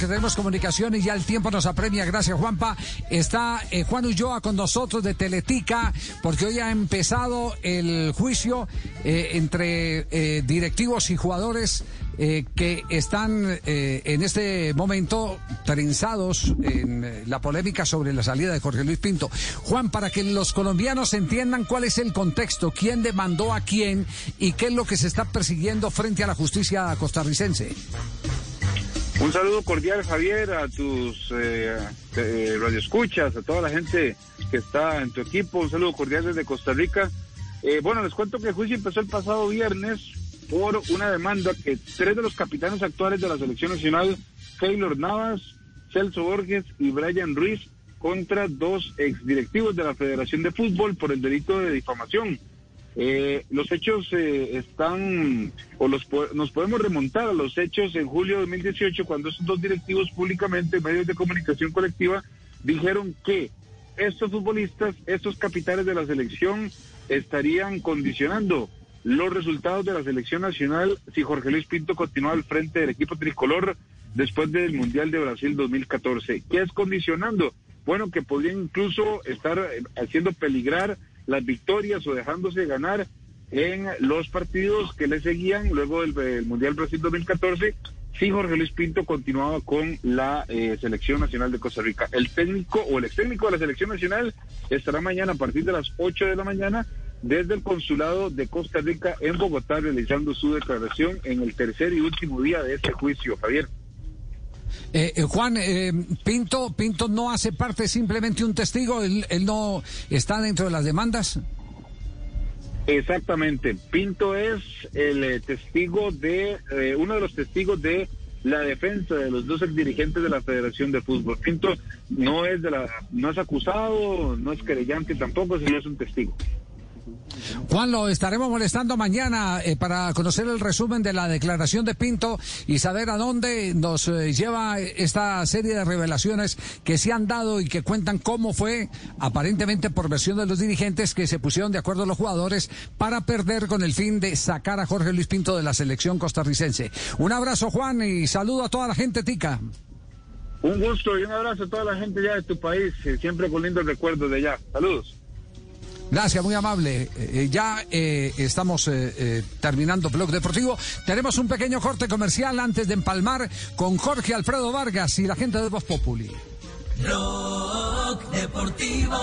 que tenemos comunicación y ya el tiempo nos apremia. Gracias, Juanpa. Está eh, Juan Ulloa con nosotros de Teletica, porque hoy ha empezado el juicio eh, entre eh, directivos y jugadores que están en este momento trenzados en la polémica sobre la salida de Jorge Luis Pinto. Juan, para que los colombianos entiendan cuál es el contexto, quién demandó a quién y qué es lo que se está persiguiendo frente a la justicia costarricense. Un saludo cordial, Javier, a tus eh, eh, radioescuchas, a toda la gente que está en tu equipo. Un saludo cordial desde Costa Rica. Eh, bueno, les cuento que el juicio empezó el pasado viernes por una demanda que tres de los capitanes actuales de la selección nacional, Taylor Navas, Celso Borges y Brian Ruiz, contra dos exdirectivos de la Federación de Fútbol por el delito de difamación. Eh, los hechos eh, están, o los, nos podemos remontar a los hechos en julio de 2018, cuando estos dos directivos públicamente, medios de comunicación colectiva, dijeron que estos futbolistas, estos capitales de la selección, estarían condicionando los resultados de la selección nacional si Jorge Luis Pinto continúa al frente del equipo tricolor después del Mundial de Brasil 2014. ¿Qué es condicionando? Bueno, que podrían incluso estar eh, haciendo peligrar las victorias o dejándose ganar en los partidos que le seguían luego del, Mundial Brasil 2014 si Jorge Luis Pinto continuaba con la eh, selección nacional de Costa Rica. El técnico o el ex técnico de la selección nacional estará mañana a partir de las 8 de la mañana desde el consulado de Costa Rica en Bogotá realizando su declaración en el tercer y último día de este juicio, Javier. Eh, eh, Juan, eh, Pinto, Pinto no hace parte simplemente un testigo, él, no está dentro de las demandas. Exactamente, Pinto es el testigo de, uno de los testigos de la defensa de los dos dirigentes de la Federación de Fútbol. Pinto no es de la, no es acusado, no es querellante tampoco, sino es un testigo. Juan, lo estaremos molestando mañana eh, para conocer el resumen de la declaración de Pinto y saber a dónde nos eh, lleva esta serie de revelaciones que se han dado y que cuentan cómo fue, aparentemente por versión de los dirigentes, que se pusieron de acuerdo los jugadores para perder con el fin de sacar a Jorge Luis Pinto de la selección costarricense. Un abrazo, Juan, y saludo a toda la gente tica. Un gusto y un abrazo a toda la gente ya de tu país, siempre con lindos recuerdos de allá. Saludos. Gracias, muy amable. Eh, eh, ya eh, estamos terminando Blog Deportivo. Tenemos un pequeño corte comercial antes de empalmar con Jorge Alfredo Vargas y la gente de Voz Populi. Blog Deportivo.